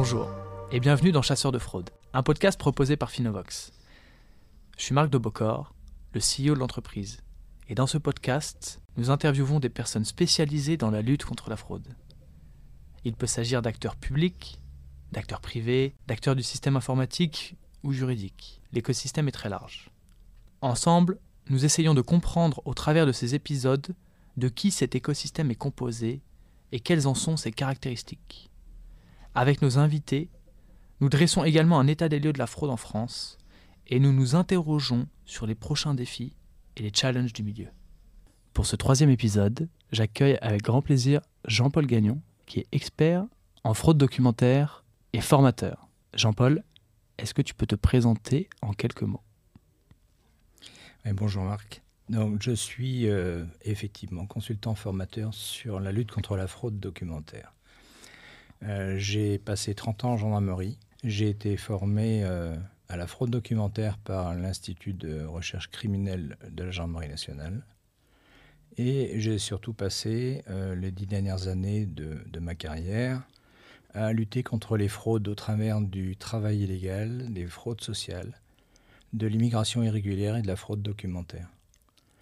Bonjour et bienvenue dans Chasseurs de fraude, un podcast proposé par Finovox. Je suis Marc de Bocor, le CEO de l'entreprise, et dans ce podcast, nous interviewons des personnes spécialisées dans la lutte contre la fraude. Il peut s'agir d'acteurs publics, d'acteurs privés, d'acteurs du système informatique ou juridique. L'écosystème est très large. Ensemble, nous essayons de comprendre au travers de ces épisodes de qui cet écosystème est composé et quelles en sont ses caractéristiques. Avec nos invités, nous dressons également un état des lieux de la fraude en France et nous nous interrogeons sur les prochains défis et les challenges du milieu. Pour ce troisième épisode, j'accueille avec grand plaisir Jean-Paul Gagnon, qui est expert en fraude documentaire et formateur. Jean-Paul, est-ce que tu peux te présenter en quelques mots? Bonjour Marc. Je suis euh, effectivement consultant formateur sur la lutte contre la fraude documentaire. Euh, j'ai passé 30 ans en gendarmerie. J'ai été formé euh, à la fraude documentaire par l'Institut de recherche criminelle de la gendarmerie nationale. Et j'ai surtout passé euh, les dix dernières années de, de, ma carrière à lutter contre les fraudes au travers du travail illégal, des fraudes sociales, de l'immigration irrégulière et de la fraude documentaire.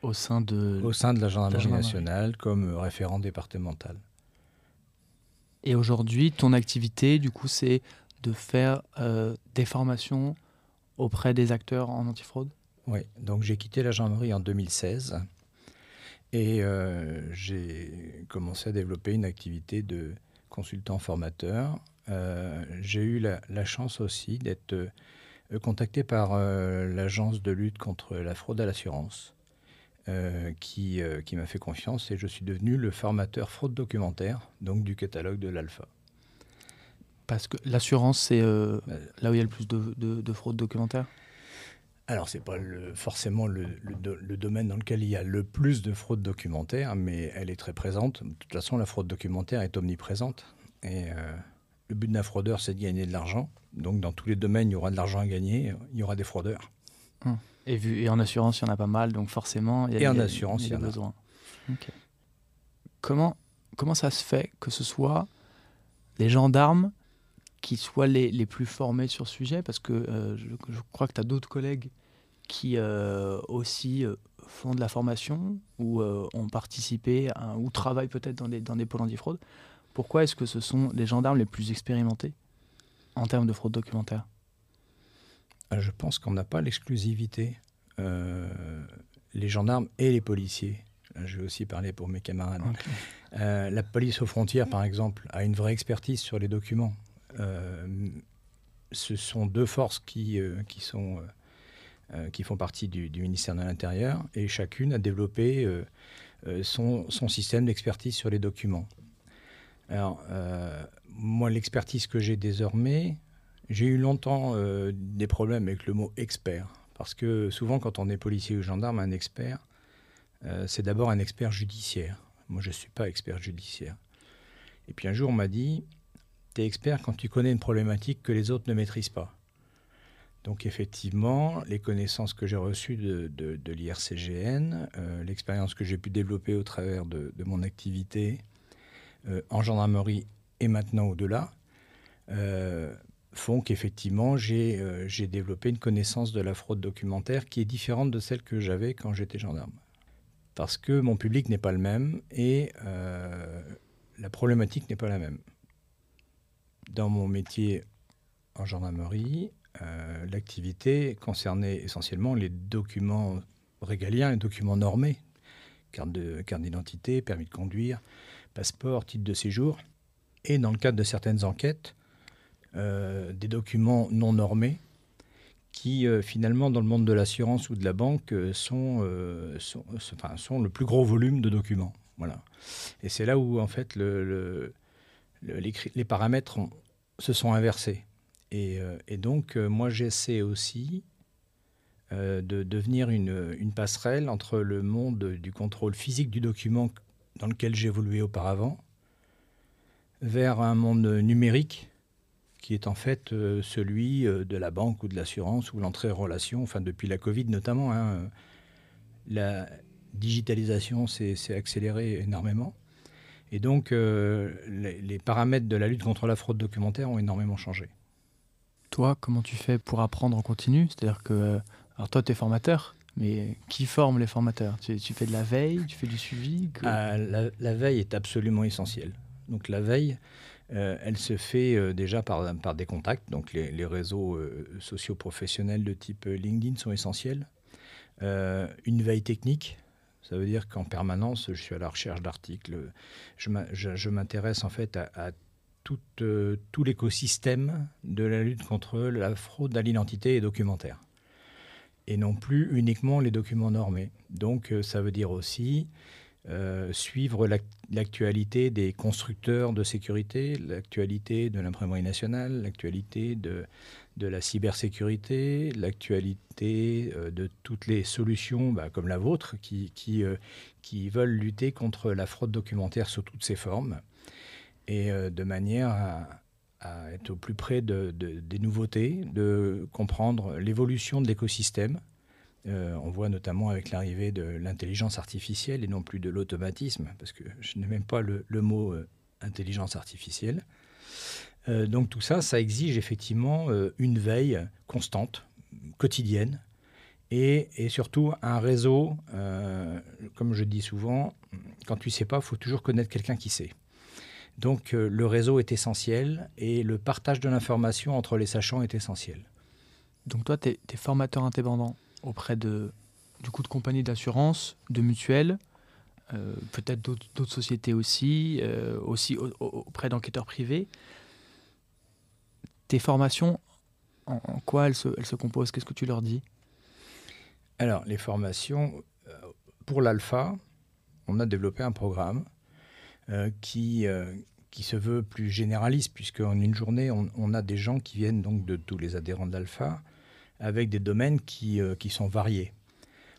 Au sein de, au sein de la gendarmerie, la gendarmerie. nationale comme référent départemental. Et aujourd'hui, ton activité, du coup, c'est de faire euh, des formations auprès des acteurs en antifraude? Oui, donc j'ai quitté la gendarmerie en 2016 et euh, j'ai commencé à développer une activité de consultant formateur. Euh, j'ai eu la, chance aussi d'être contacté par l'agence de lutte contre la fraude à l'assurance. Euh, qui, qui m'a fait confiance et je suis devenu le formateur fraude documentaire, donc du catalogue de l'Alpha. Parce que l'assurance, c'est euh, là où il y a le plus de, de, de fraude documentaire? Alors, ce n'est pas le, forcément le, le, le, domaine dans lequel il y a le plus de fraude documentaire, mais elle est très présente. De toute façon, la fraude documentaire est omniprésente. Et euh, le but d'un fraudeur, c'est de gagner de l'argent. Donc, dans tous les domaines, il y aura de l'argent à gagner, il y aura des fraudeurs. Hum. Et, vu, et en assurance, il y en a pas mal, donc forcément, il y a, et en il y a, assurance, il y, a, il y en a besoin. Okay. Comment, comment ça se fait que ce soit les gendarmes qui soient les, les, plus formés sur ce sujet? Parce que euh, je, je, crois que tu as d'autres collègues qui euh, aussi euh, font de la formation ou euh, ont participé à, ou travaillent peut-être dans des, dans des pôles antifraude. Pourquoi est-ce que ce sont les gendarmes les plus expérimentés en termes de fraude documentaire? Je pense qu'on n'a pas l'exclusivité. Euh, les gendarmes et les policiers. Je vais aussi parler pour mes camarades. Okay. Euh, la police aux frontières, par exemple, a une vraie expertise sur les documents. Euh, ce sont deux forces qui, euh, qui, sont, qui font partie du, du ministère de l'Intérieur et chacune a développé son, son, système d'expertise sur les documents. Alors, moi, l'expertise que j'ai désormais, j'ai eu longtemps euh, des problèmes avec le mot expert. Parce que souvent, quand on est policier ou gendarme, un expert, euh, c'est d'abord un expert judiciaire. Moi, je ne suis pas expert judiciaire. Et puis un jour, on m'a dit, tu es expert quand tu connais une problématique que les autres ne maîtrisent pas. Donc effectivement, les connaissances que j'ai reçues de, de, l'IRCGN, euh, l'expérience que j'ai pu développer au travers de, de mon activité en gendarmerie et maintenant au-delà, font qu'effectivement, j'ai euh, développé une connaissance de la fraude documentaire qui est différente de celle que j'avais quand j'étais gendarme. Parce que mon public n'est pas le même et euh, la problématique n'est pas la même. Dans mon métier en gendarmerie, euh, l'activité concernait essentiellement les documents régaliens, les documents normés, carte d'identité, permis de conduire, passeport, titre de séjour. Et dans le cadre de certaines enquêtes, des documents non normés qui, euh, finalement, dans le monde de l'assurance ou de la banque, euh, sont, sont, le plus gros volume de documents. Voilà. Et c'est là où, en fait, le, le, le, les, paramètres se sont inversés. Et, donc, moi, j'essaie aussi de devenir une, passerelle entre le monde du contrôle physique du document dans lequel j'évoluais auparavant vers un monde numérique qui est en fait euh, celui euh, de la banque ou de l'assurance ou l'entrée en relation, enfin depuis la Covid notamment. Hein, la digitalisation s'est accélérée énormément. Et donc, euh, les, les paramètres de la lutte contre la fraude documentaire ont énormément changé. Toi, comment tu fais pour apprendre en continu? C'est-à-dire que, alors toi, tu es formateur, mais qui forme les formateurs? Tu, tu fais de la veille, tu fais du suivi que- Ah, la, la veille est absolument essentielle. Donc la veille, euh, elle se fait euh, déjà par, des contacts. Donc les, réseaux euh, sociaux professionnels de type euh, LinkedIn sont essentiels. Une veille technique, ça veut dire qu'en permanence, je suis à la recherche d'articles. Je m'intéresse en fait à, tout, tout l'écosystème de la lutte contre la fraude à l'identité et documentaire. Et non plus uniquement les documents normés. Donc ça veut dire aussi euh, suivre l'ac- l'actualité des constructeurs de sécurité, l'actualité de l'imprimerie nationale, l'actualité de, de la cybersécurité, l'actualité euh, de toutes les solutions bah, comme la vôtre qui, qui, euh, qui veulent lutter contre la fraude documentaire sous toutes ses formes et de manière à, être au plus près de- des nouveautés, de comprendre l'évolution de l'écosystème euh, on voit notamment avec l'arrivée de l'intelligence artificielle et non plus de l'automatisme, parce que je n'ai même pas le, mot euh, intelligence artificielle. Euh, donc tout ça, ça exige effectivement une veille constante, quotidienne, et, surtout un réseau, comme je dis souvent, quand tu ne sais pas, il faut toujours connaître quelqu'un qui sait. Donc le réseau est essentiel et le partage de l'information entre les sachants est essentiel. Donc toi, tu es, formateur indépendant auprès de, du coup, de compagnies d'assurance, de mutuelles, euh, peut-être d'autres sociétés aussi, euh, aussi au- au- auprès d'enquêteurs privés. Tes formations, en, quoi elles se, composent? Qu'est-ce que tu leur dis? Alors, les formations, euh, pour l'alpha, on a développé un programme qui, qui se veut plus généraliste, puisque en une journée, on, on a des gens qui viennent donc de tous les adhérents de l'alpha, avec des domaines qui, euh, qui sont variés.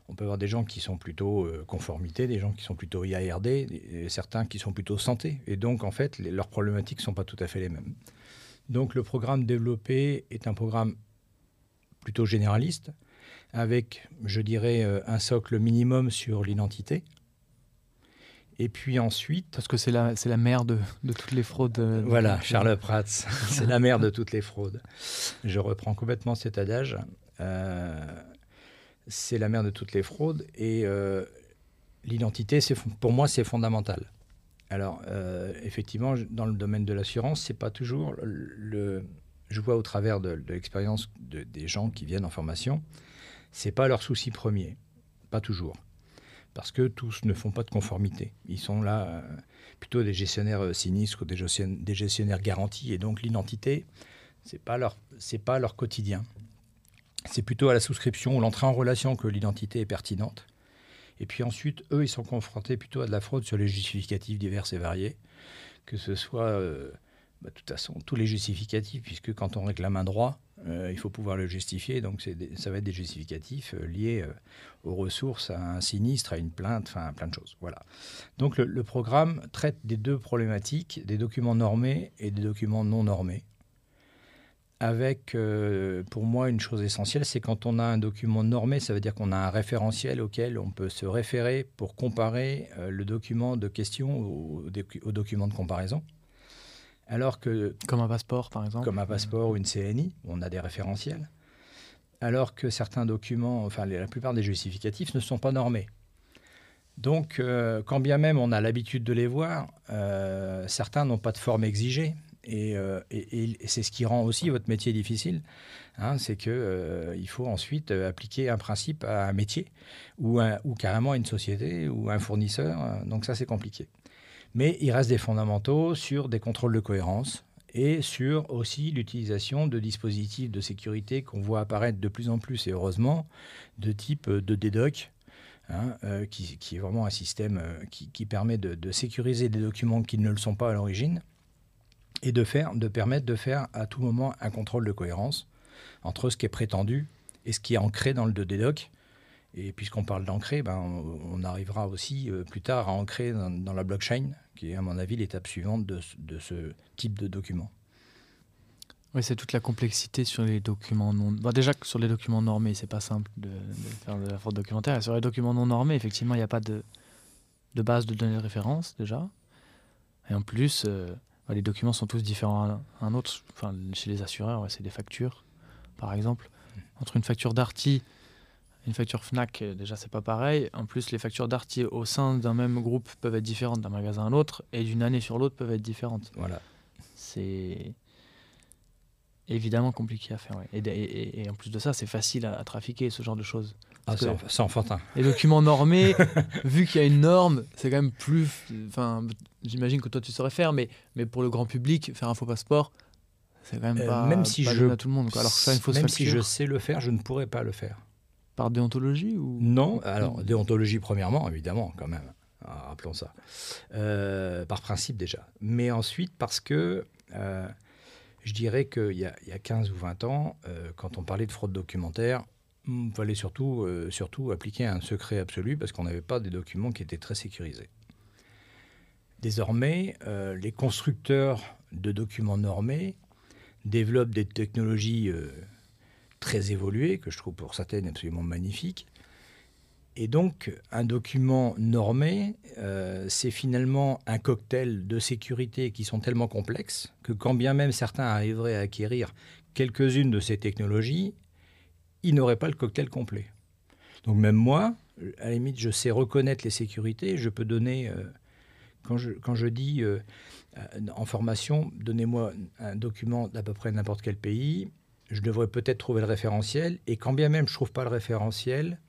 On peut avoir des gens qui sont plutôt euh, conformité, des gens qui sont plutôt IARD, et certains qui sont plutôt santé. Et donc, en fait, leurs problématiques ne sont pas tout à fait les mêmes. Donc, le programme développé est un programme plutôt généraliste, avec, je dirais, euh, un socle minimum sur l'identité. Et puis ensuite, Parce que c'est la, c'est la mère de, de toutes les fraudes. euh, voilà, euh, Charles Prats, c'est la mère de toutes les fraudes. Je reprends complètement cet adage. Euh, c'est la mère de toutes les fraudes et euh, l'identité, c'est pour moi, c'est fondamental. Alors, effectivement, dans le domaine de l'assurance, c'est pas toujours le, le- Je vois au travers de, de l'expérience de- des gens qui viennent en formation, c'est pas leur souci premier, pas toujours, parce que tous ne font pas de conformité. Ils sont là. euh, plutôt des gestionnaires euh, sinistres ou des gestionnaires, garantis. Et donc l'identité, c'est pas pas leur quotidien. C'est plutôt à la souscription ou l'entrée en relation que l'identité est pertinente. Et puis ensuite, eux, ils sont confrontés plutôt à de la fraude sur les justificatifs divers et variés, que ce soit, euh, bah, de toute façon, tous les justificatifs, puisque quand on réclame un droit, euh, il faut pouvoir le justifier. Donc ça va être des justificatifs euh, liés euh, aux ressources, à un sinistre, à une plainte, enfin plein de choses. Voilà. Donc le, programme traite des deux problématiques, des documents normés et des documents non normés. Avec, pour moi, une chose essentielle, c'est quand on a un document normé, ça veut dire qu'on a un référentiel auquel on peut se référer pour comparer le document de question au document de comparaison. Alors que Comme un passeport, par exemple. comme un passeport ou une CNI, on a des référentiels, alors que certains documents, enfin la plupart des justificatifs ne sont pas normés. Donc, euh, quand bien même on a l'habitude de les voir, euh, certains n'ont pas de forme exigée. Et, euh, et- et c'est ce qui rend aussi votre métier difficile. hein, c'est qu'il faut ensuite appliquer un principe à un métier ou, un- ou carrément à une société ou à un fournisseur. Donc ça, c'est compliqué. Mais il reste des fondamentaux sur des contrôles de cohérence et sur aussi l'utilisation de dispositifs de sécurité qu'on voit apparaître de plus en plus, et heureusement, de type euh, de DDoC, hein, euh, qui, est vraiment un système euh, qui, permet de, de sécuriser des documents qui ne le sont pas à l'origine et de, faire, de permettre de faire à tout moment un contrôle de cohérence entre ce qui est prétendu et ce qui est ancré dans le DDoC. Et puisqu'on parle d'ancrer, ben, on, on arrivera aussi euh, plus tard à ancrer dans, dans la blockchain, qui est à mon avis l'étape suivante de, ce- de ce type de document. Oui, c'est toute la complexité sur les documents non. Bon, déjà que sur les documents normés, c'est pas simple de, de faire de la fraude documentaire. Et sur les documents non normés, effectivement, il n'y a pas de, de base de données de référence déjà. Et en plus, euh, bah, les documents sont tous différents un autre. Enfin, chez les assureurs, c'est des factures, par exemple. Mm. Entre une facture Darty une facture Fnac, euh, déjà, c'est pas pareil. En plus, les factures Darty au sein d'un même groupe peuvent être différentes d'un magasin à l'autre et d'une année sur l'autre peuvent être différentes. Voilà. C'est évidemment compliqué à faire. Et, en plus de ça, c'est facile à, trafiquer, ce genre de choses. Ah, c'est enfantin. Les documents normés, vu qu'il y a une norme, c'est quand même plus. Enfin, j'imagine que toi tu saurais faire, mais, mais pour le grand public, faire un faux passeport, c'est quand même euh, pas, même si je, à tout le monde. Alors ça, même si je sais le faire, je ne pourrais pas le faire. Par déontologie ou Non, alors déontologie premièrement, évidemment, quand même. Ah, rappelons ça. Euh, par principe déjà. Mais ensuite parce que euh, je dirais qu'il y, y, a 15 ou 20 ans, euh, quand on parlait de fraude documentaire, il fallait surtout, surtout appliquer un secret absolu parce qu'on n'avait pas des documents qui étaient très sécurisés. Désormais, les constructeurs de documents normés développent des technologies très évolué, que je trouve pour certaines absolument magnifique. Et donc, un document normé, euh, c'est finalement un cocktail de sécurité qui sont tellement complexes que quand bien même certains arriveraient à acquérir quelques-unes de ces technologies, ils n'auraient pas le cocktail complet. Donc même moi, à la limite, je sais reconnaître les sécurités, je peux donner, euh, quand, je, quand je dis euh, en formation, donnez-moi un document d'à peu près n'importe quel pays, je devrais peut-être trouver le référentiel. Et quand bien même je ne trouve pas le référentiel,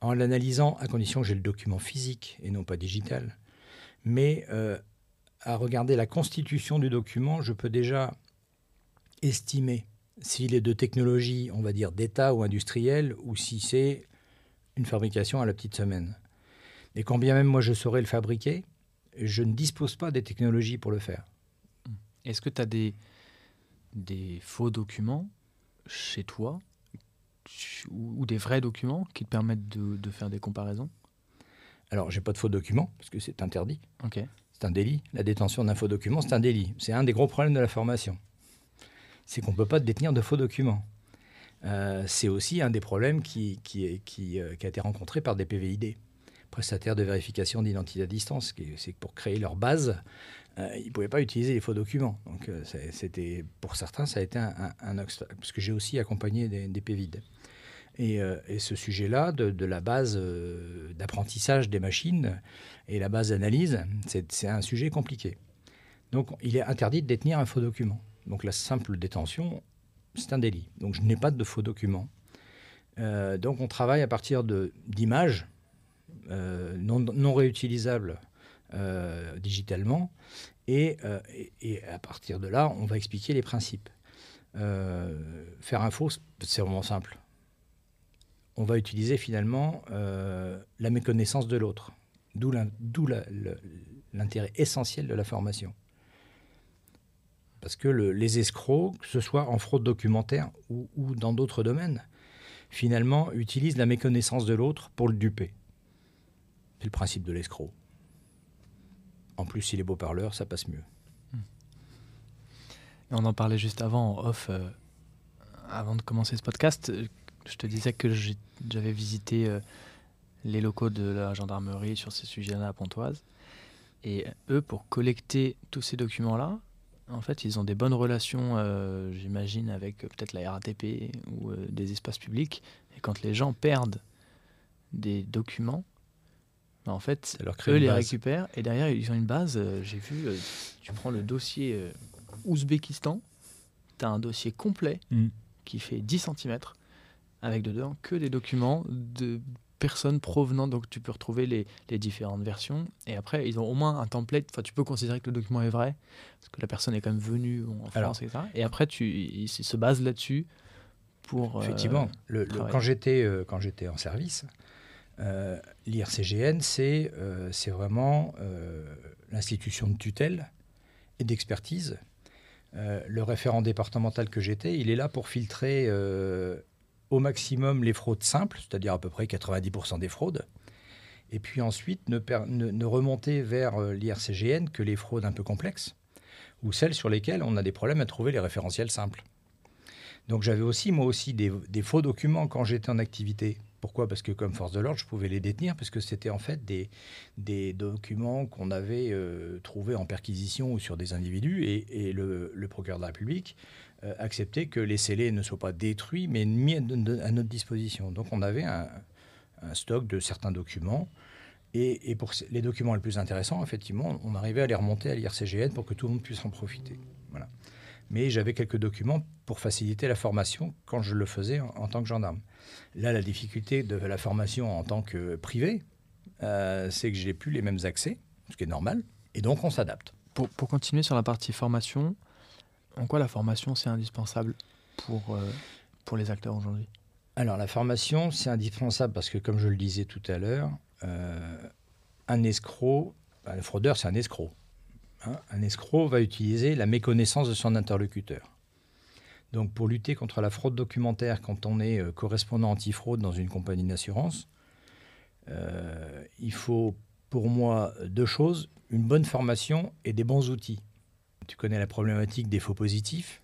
en l'analysant, à condition que j'ai le document physique et non pas digital, mais euh, à regarder la constitution du document, je peux déjà estimer s'il est de technologie, on va dire d'État ou industrielle, ou si c'est une fabrication à la petite semaine. Et quand bien même moi je saurais le fabriquer, je ne dispose pas des technologies pour le faire. Est-ce que tu as des, des faux documents chez toi ou, des vrais documents qui te permettent de, faire des comparaisons? Alors, j'ai pas de faux documents parce que c'est interdit. Ok. C'est un délit. La détention d'un faux document, c'est un délit. C'est un des gros problèmes de la formation. C'est qu'on ne peut pas détenir de faux documents. Euh, c'est aussi un des problèmes qui, qui, qui, euh, qui, a été rencontré par des PVID, prestataires de vérification d'identité à distance. C'est pour créer leur base, euh, ils ne pouvaient pas utiliser les faux documents. Donc, euh, c'était, pour certains, ça a été un, obstacle, parce que j'ai aussi accompagné des, des PVID. Et, euh, et, ce sujet-là, de, la base d'apprentissage des machines et la base d'analyse, c'est un sujet compliqué. Donc, il est interdit de détenir un faux document. Donc, la simple détention, c'est un délit. Donc, je n'ai pas de faux documents. donc, on travaille à partir d'images non réutilisables euh, digitalement. Euh, et, à partir de là, on va expliquer les principes. Euh, faire un faux, c'est vraiment simple. On va utiliser finalement la méconnaissance de l'autre, d'où l'intérêt essentiel de la formation. Parce que les escrocs, que ce soit en fraude documentaire ou, ou dans d'autres domaines, finalement utilisent la méconnaissance de l'autre pour le duper. C'est le principe de l'escroc. En plus, s'il est beau parleur, ça passe mieux. on en parlait juste avant, off, euh, avant de commencer ce podcast. Je te disais que j'avais visité euh, les locaux de la gendarmerie sur ces sujets-là à Pontoise. Et eux, pour collecter tous ces documents-là, en fait, ils ont des bonnes relations, euh, j'imagine, avec peut-être la RATP ou des espaces publics. Et quand les gens perdent des documents, bah, en fait, eux les récupèrent et derrière ils ont une base. Euh, j'ai vu, euh, tu prends le dossier euh, Ouzbékistan, tu as un dossier complet mm. qui fait 10 cm avec dedans que des documents de personnes provenant. Donc tu peux retrouver les, les, différentes versions et après ils ont au moins un template. Enfin, tu peux considérer que le document est vrai parce que la personne est quand même venue en France, etc. Et après, tu, ils se basent là-dessus pour. Effectivement, le, quand j'étais quand j'étais en service. Euh, L'IRCGN, euh, c'est vraiment euh, l'institution de tutelle et d'expertise. le référent départemental que j'étais, il est là pour filtrer au maximum les fraudes simples, c'est-à-dire à peu près 90% des fraudes, et puis ensuite ne, ne remonter vers l'IRCGN que les fraudes un peu complexes, ou celles sur lesquelles on a des problèmes à trouver les référentiels simples. Donc j'avais aussi, moi aussi, des, faux documents quand j'étais en activité Pourquoi? Parce que comme force de l'ordre, je pouvais les détenir, parce que c'était en fait des, des documents qu'on avait euh, trouvés en perquisition ou sur des individus, et, le, procureur de la République euh, acceptait que les scellés ne soient pas détruits, mais mis à, notre disposition. Donc on avait un, stock de certains documents. Et, pour les documents les plus intéressants, effectivement, on arrivait à les remonter à l'IRCGN pour que tout le monde puisse en profiter. Voilà. Mais j'avais quelques documents pour faciliter la formation quand je le faisais en tant que gendarme. Là, la difficulté de la formation en tant que privé, euh, c'est que j'ai plus les mêmes accès, ce qui est normal, et donc on s'adapte. Pour, continuer sur la partie formation, en quoi la formation c'est indispensable pour, euh, pour les acteurs aujourd'hui? Alors la formation c'est indispensable parce que comme je le disais tout à l'heure, euh, un escroc, un fraudeur c'est un escroc. Hein. un escroc va utiliser la méconnaissance de son interlocuteur. Donc pour lutter contre la fraude documentaire quand on est euh, correspondant antifraude dans une compagnie d'assurance, euh, il faut pour moi deux choses, une bonne formation et des bons outils. Tu connais la problématique des faux positifs.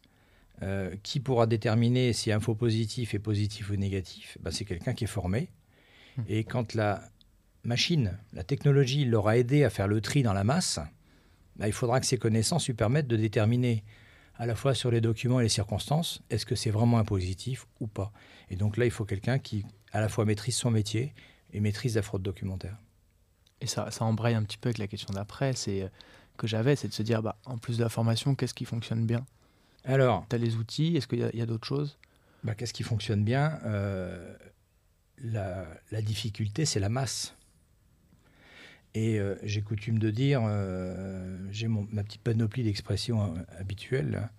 Euh, qui pourra déterminer si un faux positif est positif ou négatif? Ben, C'est quelqu'un qui est formé. Et quand la machine, la technologie l'aura aidé à faire le tri dans la masse, ben, il faudra que ces connaissances lui permettent de déterminer à la fois sur les documents et les circonstances, est-ce que c'est vraiment un positif ou pas? Et donc là, il faut quelqu'un qui à la fois maîtrise son métier et maîtrise la fraude documentaire. Et ça, ça embraye un petit peu avec la question d'après, c'est euh, que j'avais, c'est de se dire, bah, en plus de la formation, qu'est-ce qui fonctionne bien? Alors, tu as les outils, est-ce qu'il y a, d'autres choses? Bah, Qu'est-ce qui fonctionne bien? Euh, la, la, difficulté, c'est la masse. Et euh, j'ai coutume de dire, euh, j'ai ma petite panoplie d'expressions euh, habituelles,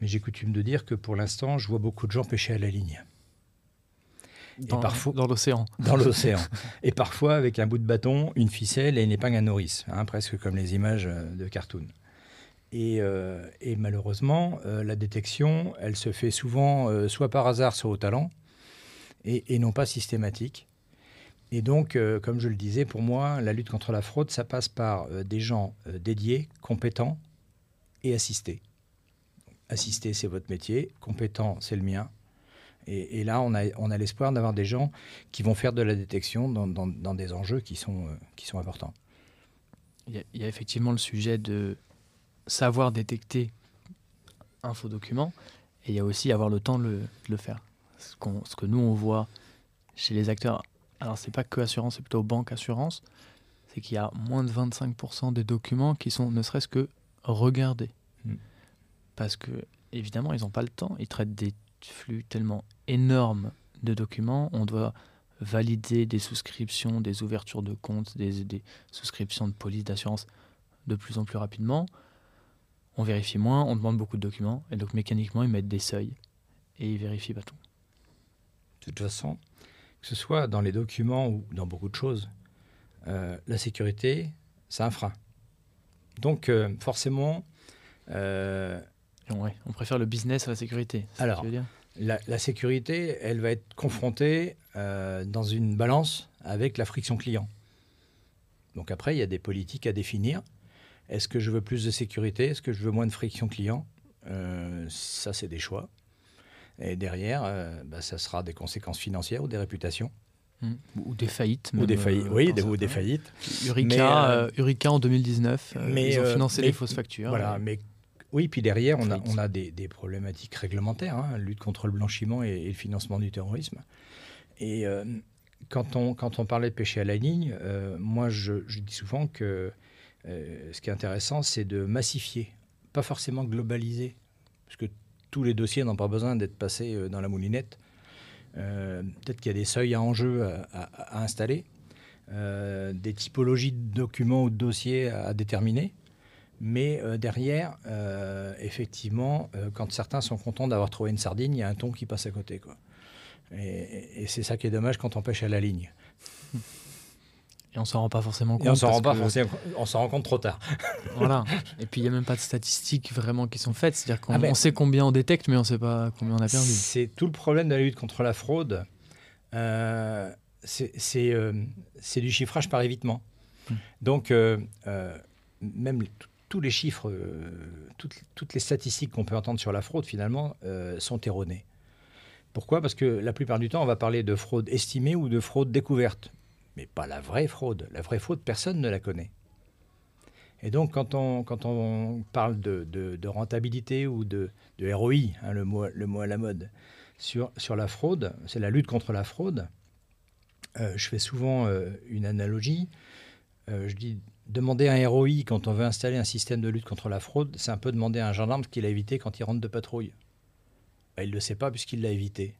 mais j'ai coutume de dire que pour l'instant, je vois beaucoup de gens pêcher à la ligne. Dans, parfois, dans l'océan. Dans l'océan. et parfois avec un bout de bâton, une ficelle et une épingle à nourrice, hein, presque comme les images de cartoon. Et, et malheureusement, la détection, elle se fait souvent soit par hasard, soit au talent, et, et non pas systématique. Et donc, euh, comme je le disais, pour moi, la lutte contre la fraude, ça passe par euh, des gens euh, dédiés, compétents et assistés. Assister, c'est votre métier, compétent, c'est le mien. Et, là, on a, l'espoir d'avoir des gens qui vont faire de la détection dans, des enjeux qui sont, qui sont importants. Il y, a, effectivement le sujet de savoir détecter un faux document, et il y a aussi avoir le temps de le, faire. Ce que nous, on voit chez les acteurs alors c'est pas que assurance, c'est plutôt banque assurance, c'est qu'il y a moins de 25% des documents qui sont ne serait-ce que regardés. Hmm. Parce que, évidemment, ils n'ont pas le temps, ils traitent des flux tellement énormes de documents, on doit valider des souscriptions, des ouvertures de comptes, des, des souscriptions de police, d'assurance de plus en plus rapidement. On vérifie moins, on demande beaucoup de documents, et donc mécaniquement, ils mettent des seuils, et ils vérifient pas tout. De toute façon, que ce soit dans les documents ou dans beaucoup de choses, euh, la sécurité, c'est un frein. Donc, euh, forcément. Euh, on préfère le business à la sécurité. Alors, la, la, sécurité, elle va être confrontée dans une balance avec la friction client. Donc, après, il y a des politiques à définir. Est-ce que je veux plus de sécurité? Est-ce que je veux moins de friction client? Ça, c'est des choix. Et derrière, euh, bah, ça sera des conséquences financières ou des réputations. Hmm. Ou des faillites. ou des faillites, euh, oui, des, ou des faillites. Urica, euh, en 2019, mais, ils ont financé les fausses factures. Voilà, mais oui, puis derrière, on a, on a des, des problématiques réglementaires, hein, lutte contre le blanchiment et, le financement du terrorisme. Et quand, on, quand on parlait de péché à la ligne, moi, je, je, dis souvent que ce qui est intéressant, c'est de massifier, pas forcément globaliser. Parce que tous les dossiers n'ont pas besoin d'être passés euh, dans la moulinette. Euh, peut-être qu'il y a des seuils à enjeu à, installer, euh, des typologies de documents ou de dossiers à, déterminer. Mais derrière, effectivement, quand certains sont contents d'avoir trouvé une sardine, il y a un ton qui passe à côté. Quoi. Et, et c'est ça qui est dommage quand on pêche à la ligne. Et on s'en rend pas forcément compte. Et on s'en rend pas on s'en rend compte trop tard. voilà. Et puis il n'y a même pas de statistiques vraiment qui sont faites. C'est-à-dire qu'on ah, sait combien on détecte, mais on ne sait pas combien on a perdu. C'est tout le problème de la lutte contre la fraude. Euh, c'est euh, du chiffrage par évitement. Hmm. Donc, euh, même tous les chiffres, toutes, toutes, les statistiques qu'on peut entendre sur la fraude, finalement, sont erronées. Pourquoi? Parce que la plupart du temps, on va parler de fraude estimée ou de fraude découverte. Mais pas la vraie fraude. La vraie fraude, personne ne la connaît. Et donc, quand on, quand on parle de, de, rentabilité ou de, de ROI, hein, le, mot, le mot à la mode, sur, sur la fraude, c'est la lutte contre la fraude. Euh, je fais souvent euh, une analogie. Euh, je dis demander un ROI quand on veut installer un système de lutte contre la fraude, c'est un peu demander à un gendarme ce qu'il a évité quand il rentre de patrouille. Ben, il ne le sait pas puisqu'il l'a évité.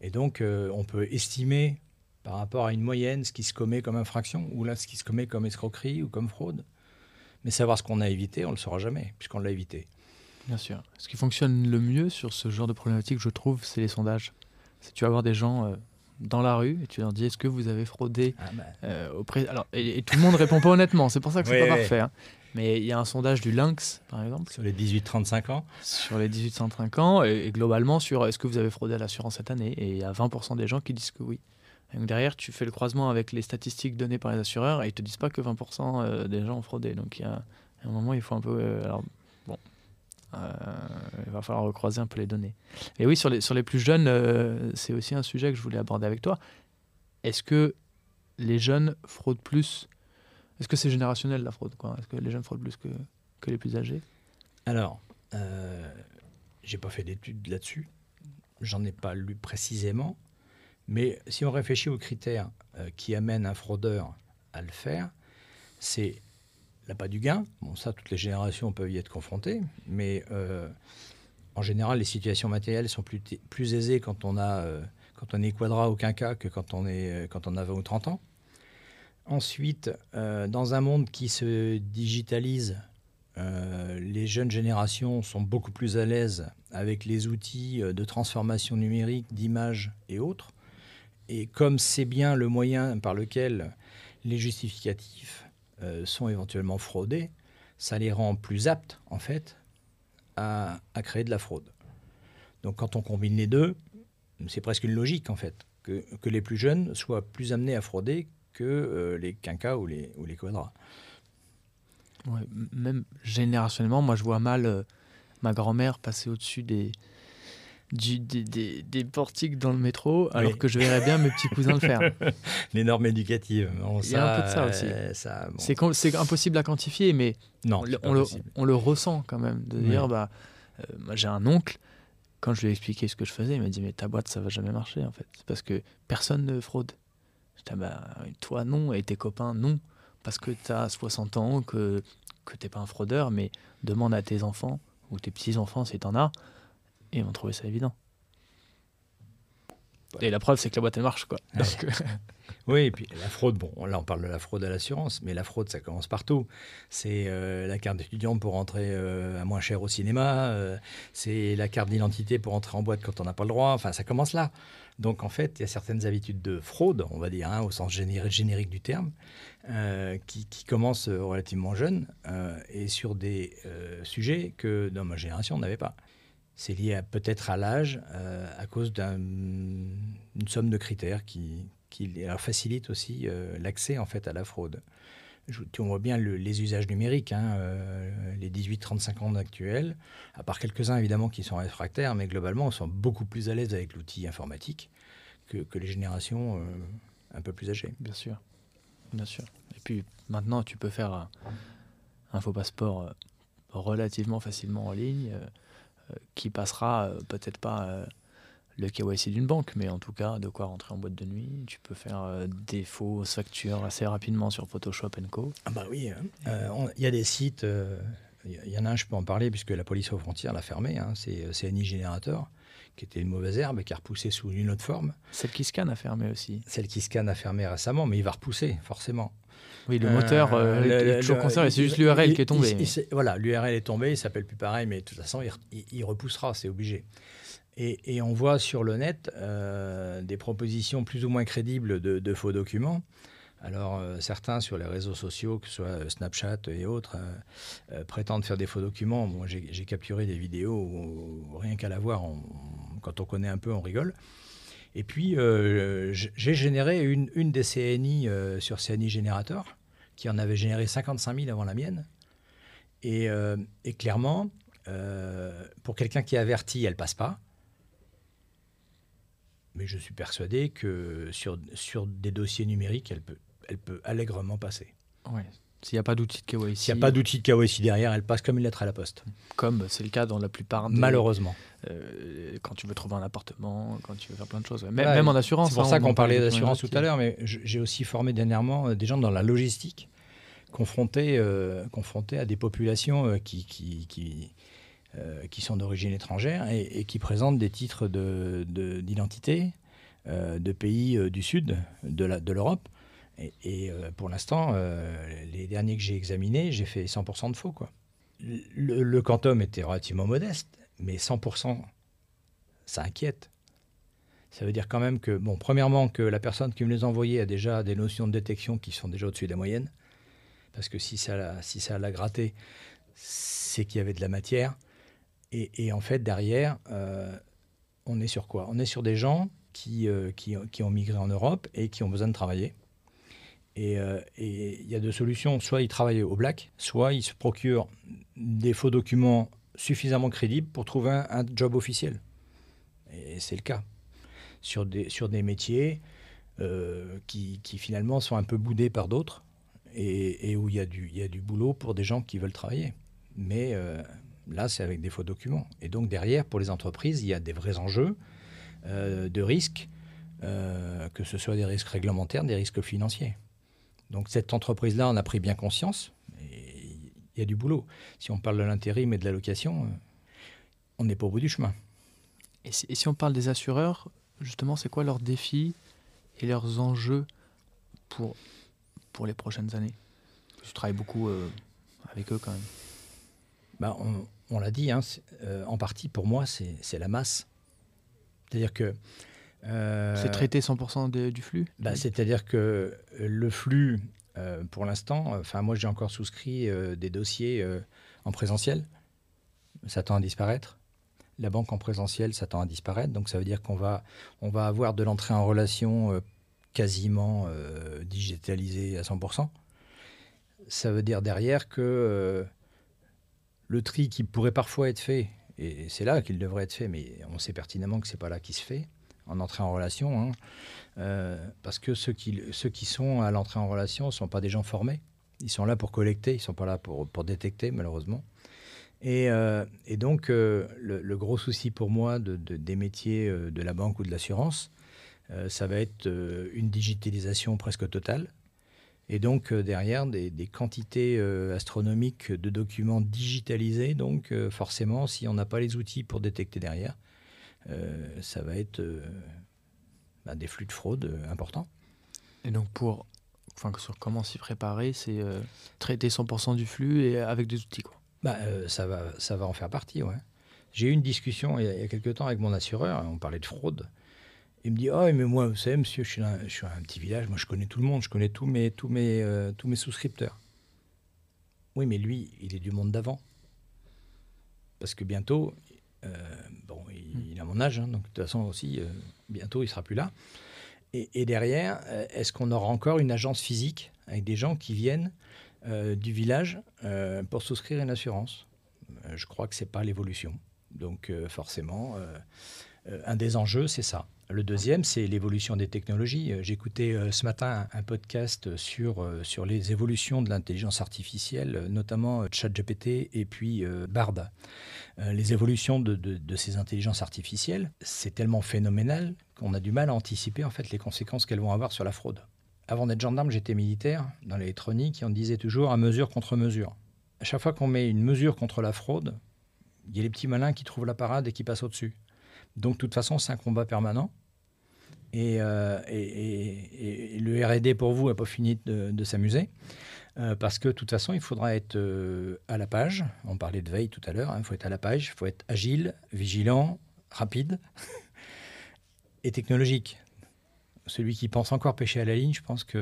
Et donc, on peut estimer par rapport à une moyenne ce qui se commet comme infraction, ou là ce qui se commet comme escroquerie ou comme fraude. Mais savoir ce qu'on a évité, on ne le saura jamais, puisqu'on l'a évité. Bien sûr. Ce qui fonctionne le mieux sur ce genre de problématique, je trouve, c'est les sondages. Si tu vas voir des gens euh, dans la rue et tu leur dis est-ce que vous avez fraudé ah bah. euh, auprès... Alors, et, tout le monde répond pas honnêtement, c'est pour ça que c'est pas parfait. Hein. Mais il y a un sondage du Lynx, par exemple. Sur les 18-35 ans Sur les 18-35 ans, et, globalement sur est-ce que vous avez fraudé à l'assurance cette année? Et il y a 20% des gens qui disent que oui. Derrière, tu fais le croisement avec les statistiques données par les assureurs et ils te disent pas que 20% euh, des gens ont fraudé. Donc il y a un moment, il faut un peu. alors, bon, euh, il va falloir recroiser un peu les données. Et oui, sur les, plus jeunes, euh, c'est aussi un sujet que je voulais aborder avec toi. Est-ce que les jeunes fraudent plus? Est-ce que c'est générationnel la fraude Est-ce que les jeunes fraudent plus que, que les plus âgés? Alors, euh, j'ai pas fait d'études là-dessus. J'en ai pas lu précisément. Mais si on réfléchit aux critères euh, qui amènent un fraudeur à le faire, c'est pas du gain. Bon, ça, toutes les générations peuvent y être confrontées, mais euh, en général, les situations matérielles sont plus, aisées quand on, a, euh, est quadra aucun cas que quand on, est, quand on a 20 ou 30 ans. Ensuite, dans un monde qui se digitalise, les jeunes générations sont beaucoup plus à l'aise avec les outils de transformation numérique, d'image et autres. Et comme c'est bien le moyen par lequel les justificatifs euh, sont éventuellement fraudés, ça les rend plus aptes, en fait, à, créer de la fraude. Donc quand on combine les deux, c'est presque une logique, en fait, que, les plus jeunes soient plus amenés à frauder que euh, les quinquas ou les, ou les quadras. même générationnellement, moi je vois mal euh, ma grand-mère passer au-dessus des, du, des, des, portiques dans le métro, alors que je verrais bien mes petits cousins le faire. Les normes éducatives. Il y a un peu de ça aussi. Euh, c'est impossible à quantifier, mais non, on, le, on, le, ressent quand même. De dire, bah, euh, moi j'ai un oncle, quand je lui ai expliqué ce que je faisais, il m'a dit, mais ta boîte, ça va jamais marcher en fait. Parce que personne ne fraude. Je dis, bah, toi non, et tes copains non. Parce que tu as 60 ans, que, que tu n'es pas un fraudeur, mais demande à tes enfants ou tes petits-enfants si tu en as et on trouvait ça évident. Et la preuve, c'est que la boîte, elle marche. Quoi. oui, et puis la fraude, bon, là, on parle de la fraude à l'assurance, mais la fraude, ça commence partout. C'est euh, la carte d'étudiant pour rentrer euh, à moins cher au cinéma, euh, c'est la carte d'identité pour entrer en boîte quand on n'a pas le droit, enfin, ça commence là. Donc, en fait, il y a certaines habitudes de fraude, on va dire, hein, au sens générique du terme, qui, qui, commencent relativement jeunes et sur des sujets que dans ma génération, on n'avait pas c'est lié peut-être à l'âge, euh, à cause d'une somme de critères qui, facilite aussi euh, l'accès en fait à la fraude. Je, on voit bien les usages numériques, hein, euh, les 18-35 ans actuels, à part quelques-uns évidemment qui sont réfractaires, mais globalement, on sont beaucoup plus à l'aise avec l'outil informatique que, que, les générations un peu plus âgées. Bien sûr, bien sûr. Et puis maintenant, tu peux faire un faux passeport relativement facilement en ligne qui passera euh, peut-être pas euh, le KYC d'une banque, mais en tout cas de quoi rentrer en boîte de nuit. Tu peux faire euh, des fausses factures assez rapidement sur Photoshop Co. Ah bah oui, hein. il y a des sites, il y en a un, je peux en parler puisque la police aux frontières l'a fermé, hein, c'est CNI Générateur qui était une mauvaise herbe et qui a repoussé sous une autre forme. Celle qui scanne a fermé aussi. Celle qui scanne a fermé récemment, mais il va repousser, forcément. Oui, le moteur euh, est toujours conservé, c'est juste l'URL qui est tombé. voilà, l'URL est tombé, il s'appelle plus pareil, mais de toute façon, il, repoussera, c'est obligé. Et, on voit sur le net euh, des propositions plus ou moins crédibles de, faux documents. Alors, euh, certains sur les réseaux sociaux, que ce soit Snapchat et autres, prétendent faire des faux documents. Moi, j'ai capturé des vidéos où, rien qu'à la voir, quand on connaît un peu, on rigole. Et puis, j'ai généré une, des CNI sur CNI Générateur qui en avait généré 55 000 avant la mienne. Et, euh, clairement, euh, pour quelqu'un qui est averti, elle passe pas. mais je suis persuadé que sur des dossiers numériques, elle peut, elle peut allègrement passer. Ouais. S'il n'y a pas d'outil de KYC. S'il n'y a pas d'outil de KYC derrière, elle passe comme une lettre à la poste. Comme c'est le cas dans la plupart des. Malheureusement. Euh, quand tu veux trouver un appartement, quand tu veux faire plein de choses. Même, même en assurance. C'est pour hein, ça on qu'on parlait d'assurance tout à l'heure, mais j'ai aussi formé dernièrement euh, des gens dans la logistique, confrontés, euh, confrontés à des populations qui, qui, qui, euh, qui sont d'origine étrangère et, et qui présentent des titres de- de- d'identité euh, de pays du sud de de l'Europe. Et, euh, pour l'instant, euh, les derniers que j'ai examinés, j'ai fait 100% de faux. Le, le quantum était relativement modeste, mais 100%, ça inquiète. Ça veut dire quand même que, bon, premièrement, que la personne qui me les a envoyés a déjà des notions de détection qui sont déjà au-dessus de la moyenne. Parce que si ça l'a, si gratté, c'est qu'il y avait de la matière. Et, en fait, derrière, euh, on est sur quoi? On est sur des gens qui, qui ont migré en Europe et qui ont besoin de travailler. Et euh, et il y a deux solutions. Soit ils travaillent au black, soit ils se procurent des faux documents suffisamment crédibles pour trouver un, job officiel. Et c'est le cas. Sur des, métiers euh, qui, finalement sont un peu boudés par d'autres et, où il y, a du, boulot pour des gens qui veulent travailler. Mais euh, là, c'est avec des faux documents. Et donc derrière, pour les entreprises, il y a des vrais enjeux de risques, que ce soit des risques réglementaires, des risques financiers. Donc cette entreprise-là en a pris bien conscience. Il y a du boulot. Si on parle de l'intérim et de la location, euh, on n'est pas au bout du chemin. Et si, et si on parle des assureurs, justement, c'est quoi leurs défis et leurs enjeux pour, pour les prochaines années? Je travaille beaucoup euh, avec eux quand même. Bah, on on l'a dit, hein, euh, en partie pour moi, c'est c'est la masse. C'est-à-dire que. Euh, C'est traiter 100% de- du flux bah, C'est-à-dire que le flux, euh, pour l'instant, euh, enfin moi j'ai encore souscrit euh, des dossiers euh, en présentiel, ça tend à disparaître. La banque en présentiel, ça tend à disparaître. Donc ça veut dire qu'on va, on va avoir de l'entrée en relation euh, quasiment euh, digitalisée à 100%. Ça veut dire derrière que euh, le tri qui pourrait parfois être fait, et c'est là qu'il devrait être fait, mais on sait pertinemment que c'est pas là qu'il se fait, en entrée en relation, hein, euh, parce que ceux qui, ceux qui sont à l'entrée en relation ne sont pas des gens formés. Ils sont là pour collecter, ils ne sont pas là pour, pour détecter, malheureusement. Et, euh, et donc, euh, le, gros souci pour moi de, de- des métiers de la banque ou de l'assurance, ça va être une digitalisation presque totale. Et donc, derrière, des, des quantités astronomiques de documents digitalisés. Donc, forcément, si on n'a pas les outils pour détecter derrière, ça va être euh, bah, des flux de fraude euh, importants. Et donc, pour, enfin, sur comment s'y préparer, c'est euh, traiter 100% du flux et avec des outils. Quoi. Bah, euh, ça, va, ça va en faire partie, ouais. J'ai eu une discussion il y a, il y a quelques temps avec mon assureur, on parlait de fraude. Il me dit Oh, mais moi, vous savez, monsieur, je suis, un, je suis un petit village, moi je connais tout le monde, je connais tous mes, tous mes, euh, tous mes souscripteurs. Oui, mais lui, il est du monde d'avant. Parce que bientôt, euh, bon, il, il a mon âge, hein, donc de toute façon aussi, euh, bientôt il sera plus là. Et, et derrière, euh, est-ce qu'on aura encore une agence physique avec des gens qui viennent euh, du village euh, pour souscrire une assurance? Euh, Je crois que c'est pas l'évolution. Donc euh, forcément, euh, euh, un des enjeux, c'est ça. Le deuxième, c'est l'évolution des technologies. Euh, J'écoutais euh, ce matin un, podcast sur, euh, sur les évolutions de l'intelligence artificielle, notamment ChatGPT et puis Bard. Les évolutions de ces intelligences artificielles, c'est tellement phénoménal qu'on a du mal à anticiper en fait les conséquences qu'elles vont avoir sur la fraude. Avant d'être gendarme, j'étais militaire dans l'électronique et on disait toujours à mesure contre mesure. À chaque fois qu'on met une mesure contre la fraude, il y a les petits malins qui trouvent la parade et qui passent au-dessus. Donc, de toute façon, c'est un combat permanent. Et, euh, et- et- et le RD pour vous n'a pas fini de, de s'amuser. Euh, parce que, de toute façon, il faudra être euh, à la page. On parlait de veille tout à l'heure. hein, Il faut être à la page, il faut être agile, vigilant, rapide et technologique. Celui qui pense encore pêcher à la ligne, je pense qu'il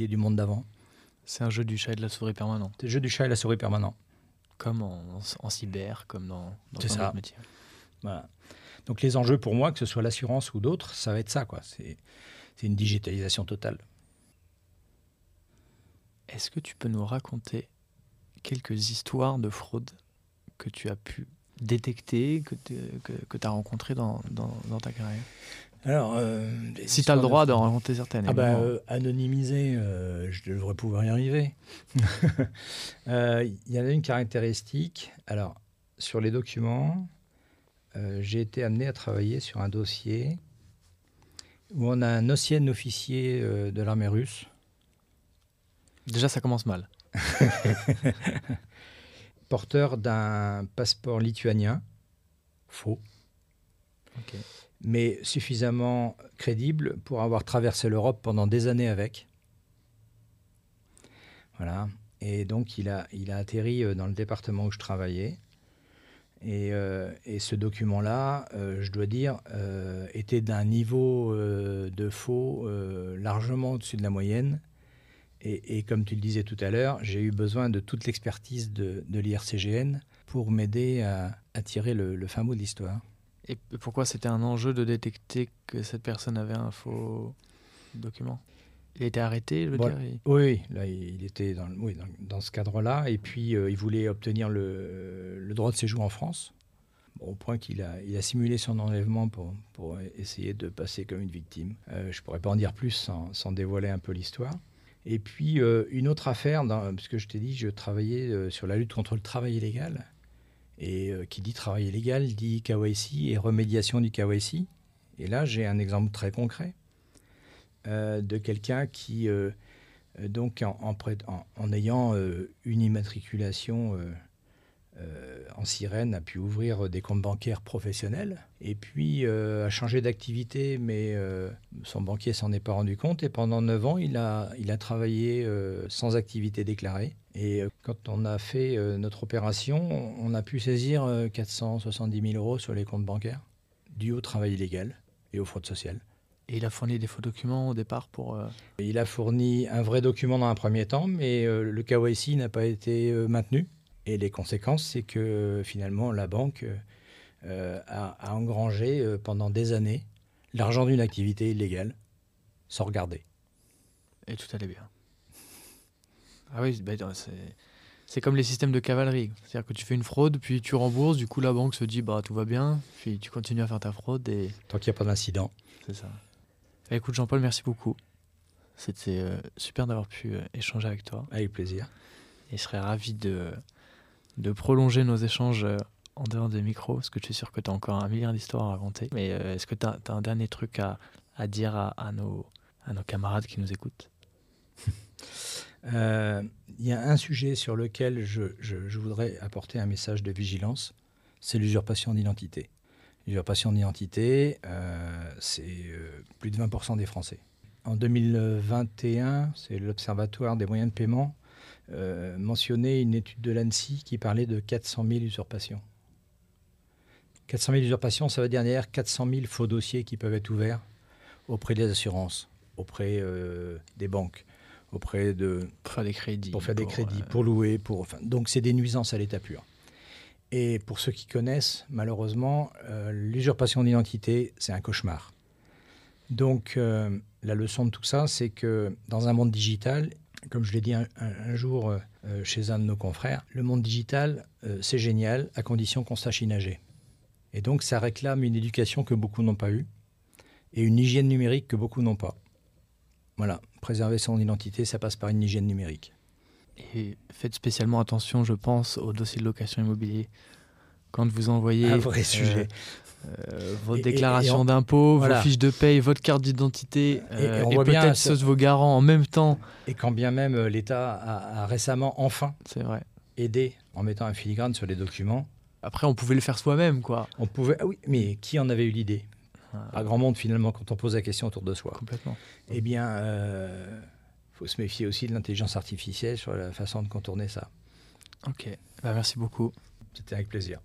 est du monde d'avant. C'est un jeu du chat et de la souris permanent, C'est le jeu du chat et la souris permanent. comme en, en cyber, comme dans, dans C'est ça. Voilà. Donc les enjeux pour moi, que ce soit l'assurance ou d'autres, ça va être ça. quoi. C'est une digitalisation totale. Est-ce que tu peux nous raconter quelques histoires de fraude que tu as pu détecter, que tu que, que as rencontrées dans, dans, dans ta carrière? Alors, euh, Si tu as le de droit d'en raconter certaines. Ah bah, euh, anonymisé, euh, je devrais pouvoir y arriver. Il y en a une caractéristique. Alors, sur les documents, euh, j'ai été amené à travailler sur un dossier où on a un ancien officier euh, de l'armée russe, Déjà, ça commence mal. porteur d'un passeport lituanien, faux, mais suffisamment crédible pour avoir traversé l'Europe pendant des années avec. Voilà. Et donc, il a, il a atterri euh, dans le département où je travaillais. Et, euh, et ce document-là, euh, je dois dire, euh, était d'un niveau de faux largement au-dessus de la moyenne. Et, comme tu le disais tout à l'heure, j'ai eu besoin de toute l'expertise de, l'IRCGN pour m'aider à, tirer le, le fin mot de l'histoire. Et pourquoi c'était un enjeu de détecter que cette personne avait un faux document? Il a été arrêté, je veux dire Oui, là, il était dans, le- oui, dans, dans ce cadre-là. Et puis, euh, il voulait obtenir le, le droit de séjour en France. Bon, au point qu'il a, il a simulé son enlèvement pour, pour essayer de passer comme une victime. Euh, je ne pourrais pas en dire plus sans, sans dévoiler un peu l'histoire. Et puis, euh, une autre affaire, dans, parce que je t'ai dit, je travaillais sur la lutte contre le travail illégal. Et qui dit travail illégal dit KYC et remédiation du KYC. Et là, j'ai un exemple très concret de quelqu'un qui, euh, euh, donc, en, ayant euh, une immatriculation euh, euh, en sirène, a pu ouvrir des comptes bancaires professionnels et puis euh, a changé d'activité, mais euh, son banquier s'en est pas rendu compte. Et pendant 9 ans, il a, il a travaillé euh, sans activité déclarée. Et euh, quand on a fait euh, notre opération, on a pu saisir euh, 470 000 euros sur les comptes bancaires, dû au travail illégal et aux fraudes sociales. Et il a fourni des faux documents au départ pour. euh, Il a fourni un vrai document dans un premier temps, mais euh, le KYC n'a pas été euh, maintenu. Et les conséquences, c'est que finalement, la banque a, a engrangé pendant des années l'argent d'une activité illégale sans regarder. Et tout allait bien. Ah oui, bah. C'est comme les systèmes de cavalerie. C'est-à-dire que tu fais une fraude, puis tu rembourses, du coup la banque se dit bah tout va bien, puis tu continues à faire ta fraude et Tant qu'il n'y a pas d'incident. c'est ça. Écoute Jean-Paul, merci beaucoup. C'était euh, super d'avoir pu euh, échanger avec toi. Avec plaisir. Et je serais ravi de, de prolonger nos échanges euh, en dehors des micros, parce que je suis sûr que tu as encore un milliard d'histoires à raconter. Mais est-ce que tu as, un dernier truc à, à dire à, à nos, à nos camarades qui nous écoutent? Il y a un sujet sur lequel je, je- je voudrais apporter un message de vigilance, c'est l'usurpation d'identité. L'usurpation d'identité, euh, c'est euh, plus de 20% des Français. En 2021, c'est l'Observatoire des moyens de paiement euh, mentionnait une étude de l'ANSI qui parlait de 400 000 usurpations. 400 000 usurpations, ça veut dire derrière 400 000 faux dossiers qui peuvent être ouverts auprès des assurances, auprès euh, des banques, auprès de, Pour faire des crédits. pour faire des crédits, euh, pour louer, pour enfin, donc c'est des nuisances à l'état pur. Et pour ceux qui connaissent, malheureusement, euh, l'usurpation d'identité, c'est un cauchemar. Donc euh, la leçon de tout ça, c'est que dans un monde digital, comme je l'ai dit un, jour euh, chez un de nos confrères, le monde digital, c'est génial à condition qu'on sache y nager. Et donc ça réclame une éducation que beaucoup n'ont pas eue et une hygiène numérique que beaucoup n'ont pas. Voilà, préserver son identité, ça passe par une hygiène numérique. Et faites spécialement attention, je pense, aux dossiers de location immobilier. Quand vous envoyez Un vrai euh, sujet. euh, votre Et- et- déclaration et on- d'impôt, voilà. vos fiches de paye, votre carte d'identité, Et- euh, et on et, peut-être ça- ceux de vos garants en même temps. Et quand bien même euh, l'État a, a récemment enfin vrai. aidé en mettant un filigrane sur les documents, Après, on pouvait le faire soi-même, quoi. on pouvait. Ah oui, mais qui en avait eu l'idée? Ah, Pas grand monde finalement quand on pose la question autour de soi. Complètement. Eh bien, faut se méfier aussi de l'intelligence artificielle sur la façon de contourner ça. Ok. Bah, merci beaucoup. C'était avec plaisir.